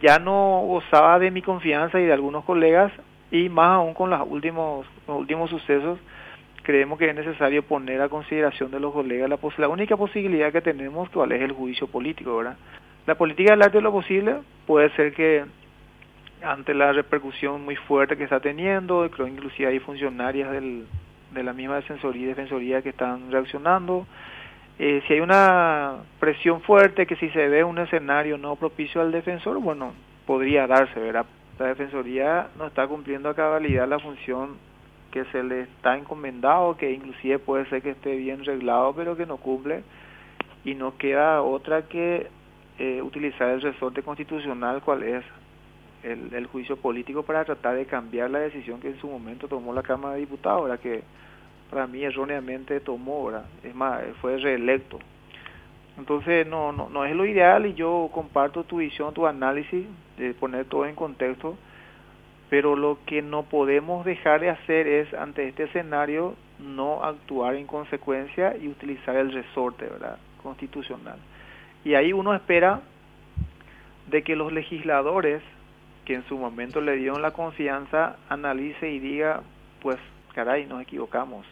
ya no gozaba de mi confianza y de algunos colegas y más aún con los últimos, los últimos sucesos, creemos que es necesario poner a consideración de los colegas la, la única posibilidad que tenemos, cuál es el juicio político, ¿verdad? La política del arte de lo posible puede ser que ante la repercusión muy fuerte que está teniendo, creo inclusive hay funcionarias del, de la misma defensoría y defensoría que están reaccionando, eh, si hay una presión fuerte, que si se ve un escenario no propicio al defensor, bueno, podría darse, ¿verdad? La defensoría no está cumpliendo a cabalidad la función que se le está encomendado, que inclusive puede ser que esté bien reglado, pero que no cumple, y no queda otra que eh, utilizar el resorte constitucional, cual es el, el, juicio político, para tratar de cambiar la decisión que en su momento tomó la Cámara de Diputados, ¿verdad? que para mí erróneamente tomó, ¿verdad? es más, fue reelecto. Entonces no, no, no es lo ideal y yo comparto tu visión, tu análisis, de poner todo en contexto, pero lo que no podemos dejar de hacer es, ante este escenario, no actuar en consecuencia y utilizar el resorte ¿verdad? constitucional. Y ahí uno espera de que los legisladores que en su momento le dieron la confianza analice y diga, pues caray, nos equivocamos